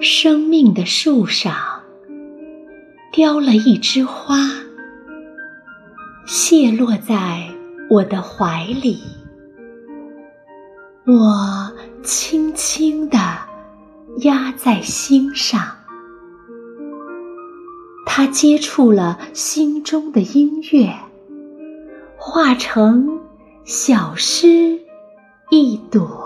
生命的树上雕了一枝花，谢落在我的怀里。我轻轻地压在心上，它接触了心中的音乐，化成小诗一朵。